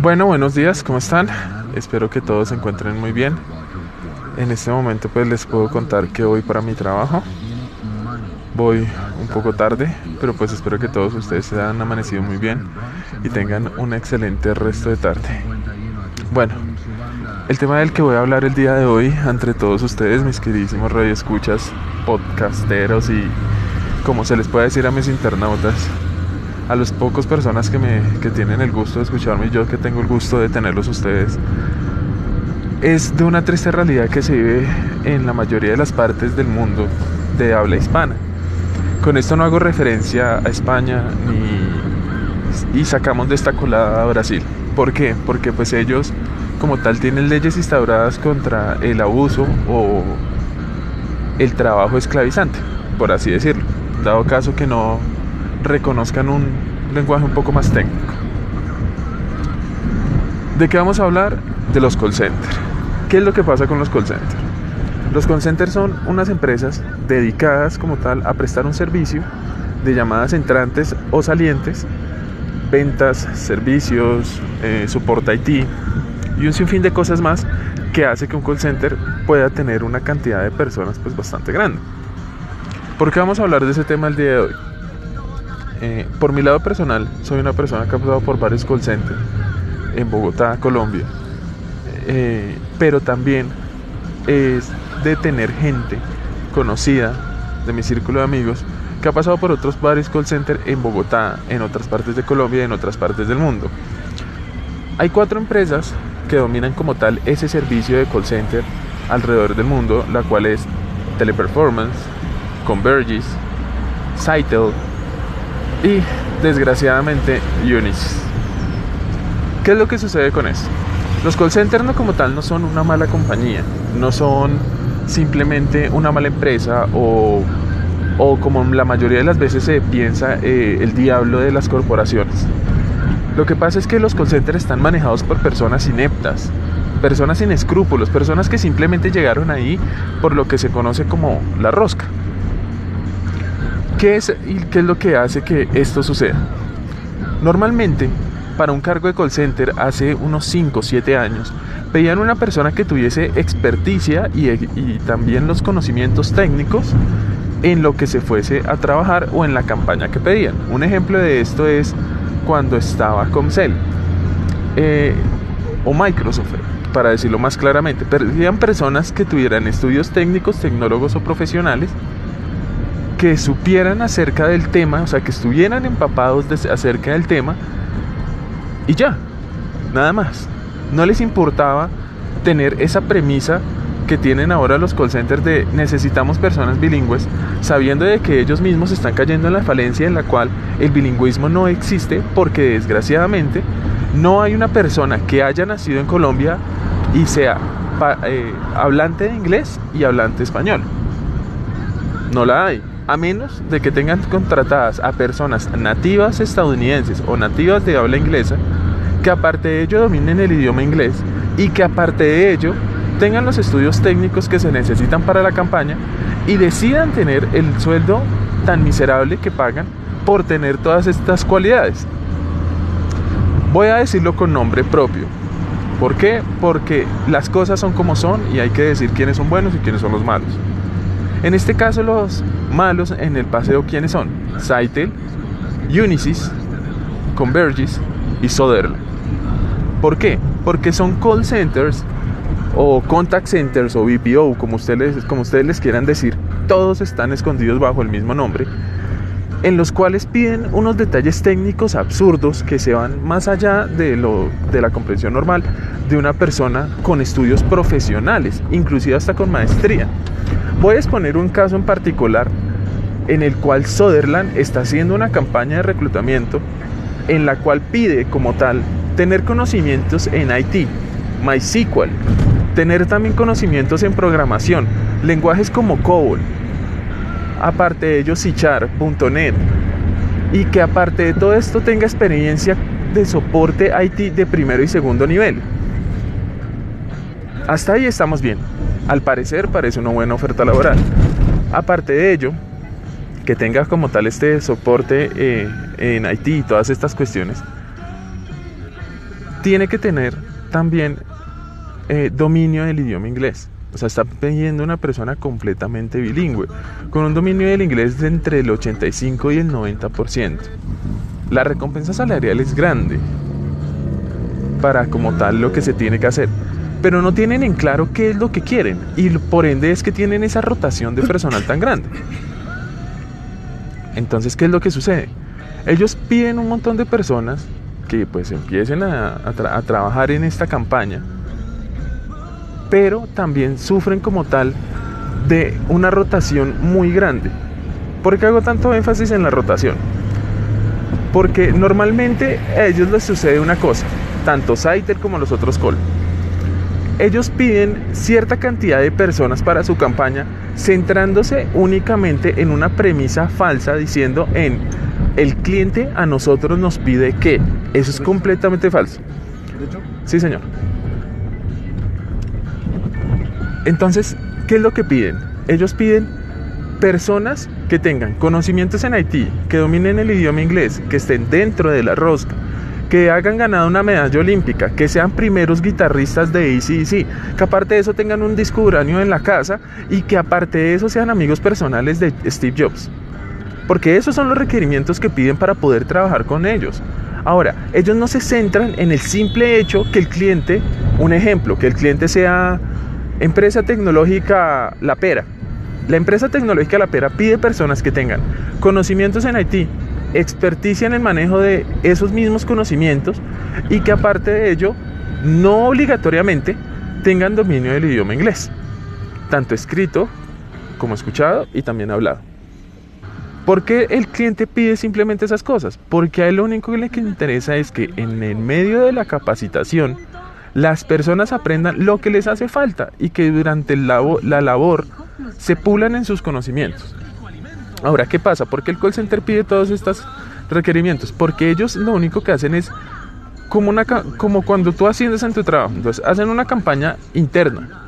Bueno, buenos días, ¿cómo están? Espero que todos se encuentren muy bien. En este momento pues les puedo contar que voy para mi trabajo. Voy un poco tarde, pero pues espero que todos ustedes se hayan amanecido muy bien y tengan un excelente resto de tarde. Bueno, el tema del que voy a hablar el día de hoy, entre todos ustedes, mis queridísimos radioescuchas, podcasteros y como se les puede decir a mis internautas, a las pocas personas que, me, que tienen el gusto de escucharme y yo que tengo el gusto de tenerlos ustedes, es de una triste realidad que se vive en la mayoría de las partes del mundo de habla hispana. Con esto no hago referencia a España ni y sacamos de esta colada a Brasil. ¿Por qué? Porque pues ellos como tal tienen leyes instauradas contra el abuso o el trabajo esclavizante, por así decirlo. Dado caso que no reconozcan un lenguaje un poco más técnico. ¿De qué vamos a hablar? De los call centers. ¿Qué es lo que pasa con los call centers? Los call centers son unas empresas dedicadas como tal a prestar un servicio de llamadas entrantes o salientes, ventas, servicios, eh, soporte IT y un sinfín de cosas más que hace que un call center pueda tener una cantidad de personas pues bastante grande. ¿Por qué vamos a hablar de ese tema el día de hoy? Eh, por mi lado personal, soy una persona que ha pasado por varios call centers en Bogotá, Colombia. Eh, pero también es de tener gente conocida de mi círculo de amigos que ha pasado por otros varios call centers en Bogotá, en otras partes de Colombia en otras partes del mundo. Hay cuatro empresas que dominan como tal ese servicio de call center alrededor del mundo, la cual es Teleperformance, Convergys, Sitel y desgraciadamente Unis. ¿Qué es lo que sucede con esto? Los call centers no como tal no son una mala compañía, no son simplemente una mala empresa o, o como la mayoría de las veces se piensa eh, el diablo de las corporaciones. Lo que pasa es que los call centers están manejados por personas ineptas, personas sin escrúpulos, personas que simplemente llegaron ahí por lo que se conoce como la rosca. ¿Qué es, y ¿Qué es lo que hace que esto suceda? Normalmente, para un cargo de call center hace unos 5 o 7 años, pedían una persona que tuviese experticia y, y, también los conocimientos técnicos en lo que se fuese a trabajar o en la campaña que pedían. Un ejemplo de esto es cuando estaba Comcel eh, o Microsoft, para decirlo más claramente. Pedían personas que tuvieran estudios técnicos, tecnólogos o profesionales que supieran acerca del tema, o sea, que estuvieran empapados acerca del tema y ya, nada más. No les importaba tener esa premisa que tienen ahora los call centers de necesitamos personas bilingües, sabiendo de que ellos mismos están cayendo en la falencia en la cual el bilingüismo no existe porque desgraciadamente no hay una persona que haya nacido en Colombia y sea eh, hablante de inglés y hablante español. No la hay a menos de que tengan contratadas a personas nativas estadounidenses o nativas de habla inglesa, que aparte de ello dominen el idioma inglés y que aparte de ello tengan los estudios técnicos que se necesitan para la campaña y decidan tener el sueldo tan miserable que pagan por tener todas estas cualidades. Voy a decirlo con nombre propio. ¿Por qué? Porque las cosas son como son y hay que decir quiénes son buenos y quiénes son los malos. En este caso los malos en el paseo quiénes son? Saitel, Unisys, Convergys y Soderland. ¿Por qué? Porque son call centers o contact centers o BPO, como ustedes, como ustedes les quieran decir, todos están escondidos bajo el mismo nombre, en los cuales piden unos detalles técnicos absurdos que se van más allá de, lo, de la comprensión normal de una persona con estudios profesionales, inclusive hasta con maestría. Voy a exponer un caso en particular en el cual Soderland está haciendo una campaña de reclutamiento en la cual pide como tal tener conocimientos en IT, MySQL, tener también conocimientos en programación, lenguajes como COBOL, aparte de ello C y que aparte de todo esto tenga experiencia de soporte IT de primero y segundo nivel. Hasta ahí estamos bien. Al parecer parece una buena oferta laboral. Aparte de ello, que tenga como tal este soporte eh, en IT y todas estas cuestiones, tiene que tener también eh, dominio del idioma inglés. O sea, está pidiendo una persona completamente bilingüe, con un dominio del inglés de entre el 85 y el 90%. La recompensa salarial es grande para como tal lo que se tiene que hacer, pero no tienen en claro qué es lo que quieren y por ende es que tienen esa rotación de personal tan grande. Entonces, ¿qué es lo que sucede? Ellos piden un montón de personas que pues empiecen a, trabajar en esta campaña pero también sufren como tal de una rotación muy grande. ¿Por qué hago tanto énfasis en la rotación? Porque normalmente a ellos les sucede una cosa, tanto Saiter como los otros call. Ellos piden cierta cantidad de personas para su campaña, centrándose únicamente en una premisa falsa, diciendo en el cliente a nosotros nos pide que. Eso es completamente falso. Sí, señor. Entonces, ¿qué es lo que piden? Ellos piden personas que tengan conocimientos en Haití, que dominen el idioma inglés, que estén dentro de la rosca, que hayan ganado una medalla olímpica, que sean primeros guitarristas de ACDC, que aparte de eso tengan un disco uranio en la casa y que aparte de eso sean amigos personales de Steve Jobs. Porque esos son los requerimientos que piden para poder trabajar con ellos. Ahora, ellos no se centran en el simple hecho que el cliente, un ejemplo, que el cliente sea Empresa tecnológica La Pera. La empresa tecnológica La Pera pide personas que tengan conocimientos en IT, experticia en el manejo de esos mismos conocimientos y que aparte de ello, no obligatoriamente tengan dominio del idioma inglés, tanto escrito como escuchado y también hablado. ¿Por qué el cliente pide simplemente esas cosas? Porque a él lo único que le interesa es que en el medio de la capacitación las personas aprendan lo que les hace falta y que durante la labor se pulan en sus conocimientos. Ahora, ¿qué pasa? ¿Por qué el call center pide todos estos requerimientos? Porque ellos lo único que hacen es como, una, como cuando tú asciendes en tu trabajo. Entonces, hacen una campaña interna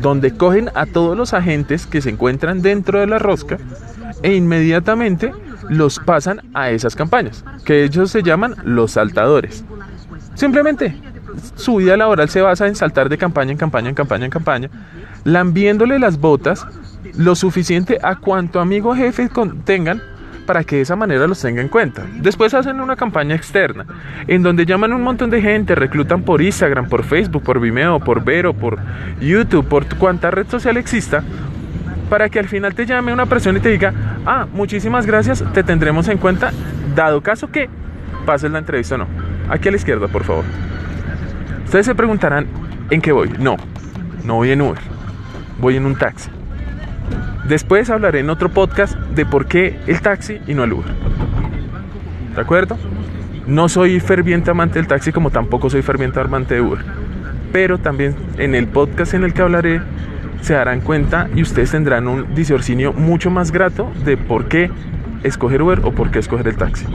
donde cogen a todos los agentes que se encuentran dentro de la rosca e inmediatamente los pasan a esas campañas, que ellos se llaman los saltadores. Simplemente su vida laboral se basa en saltar de campaña en campaña, en campaña, en campaña, lambiéndole las botas lo suficiente a cuanto amigo jefe tengan para que de esa manera los tenga en cuenta. Después hacen una campaña externa, en donde llaman un montón de gente, reclutan por Instagram, por Facebook, por Vimeo, por Vero, por YouTube, por cuanta red social exista, para que al final te llame una persona y te diga, ah, muchísimas gracias, te tendremos en cuenta, dado caso que pases la entrevista o no. Aquí a la izquierda, por favor. Ustedes se preguntarán, ¿en qué voy? No, no voy en Uber, voy en un taxi. Después hablaré en otro podcast de por qué el taxi y no el Uber. ¿De acuerdo? No soy ferviente amante del taxi como tampoco soy ferviente amante de Uber. Pero también en el podcast en el que hablaré se darán cuenta y ustedes tendrán un disorcinio mucho más grato de por qué escoger Uber o por qué escoger el taxi.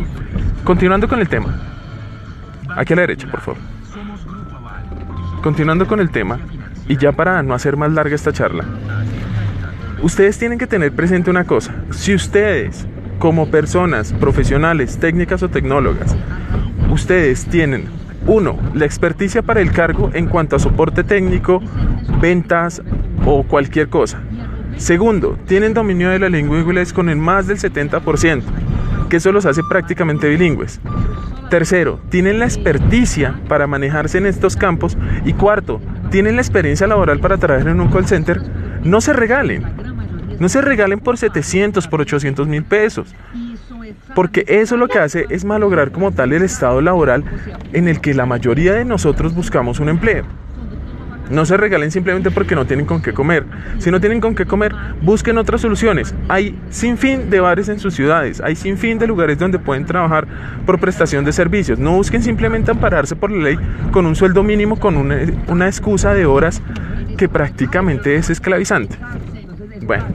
Continuando con el tema. Aquí a la derecha, por favor. Continuando con el tema, y ya para no hacer más larga esta charla, ustedes tienen que tener presente una cosa. Si ustedes, como personas profesionales, técnicas o tecnólogas, ustedes tienen, uno, la experticia para el cargo en cuanto a soporte técnico, ventas o cualquier cosa. Segundo, tienen dominio de la lengua inglés con el más del 70%, que eso los hace prácticamente bilingües. Tercero, tienen la experticia para manejarse en estos campos. Y cuarto, tienen la experiencia laboral para trabajar en un call center. No se regalen. No se regalen por 700, por 800 mil pesos. Porque eso lo que hace es malograr como tal el estado laboral en el que la mayoría de nosotros buscamos un empleo. No se regalen simplemente porque no tienen con qué comer. Si no tienen con qué comer, busquen otras soluciones. Hay sin fin de bares en sus ciudades, hay sin fin de lugares donde pueden trabajar por prestación de servicios. No busquen simplemente ampararse por la ley con un sueldo mínimo, con una, una excusa de horas que prácticamente es esclavizante. Bueno,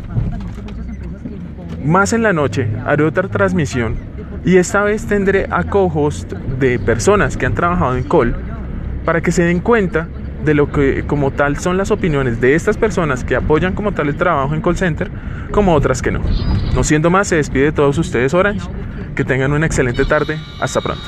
más en la noche haré otra transmisión y esta vez tendré a de personas que han trabajado en Call para que se den cuenta de lo que como tal son las opiniones de estas personas que apoyan como tal el trabajo en call center, como otras que no. No siendo más, se despide de todos ustedes Orange. Que tengan una excelente tarde. Hasta pronto.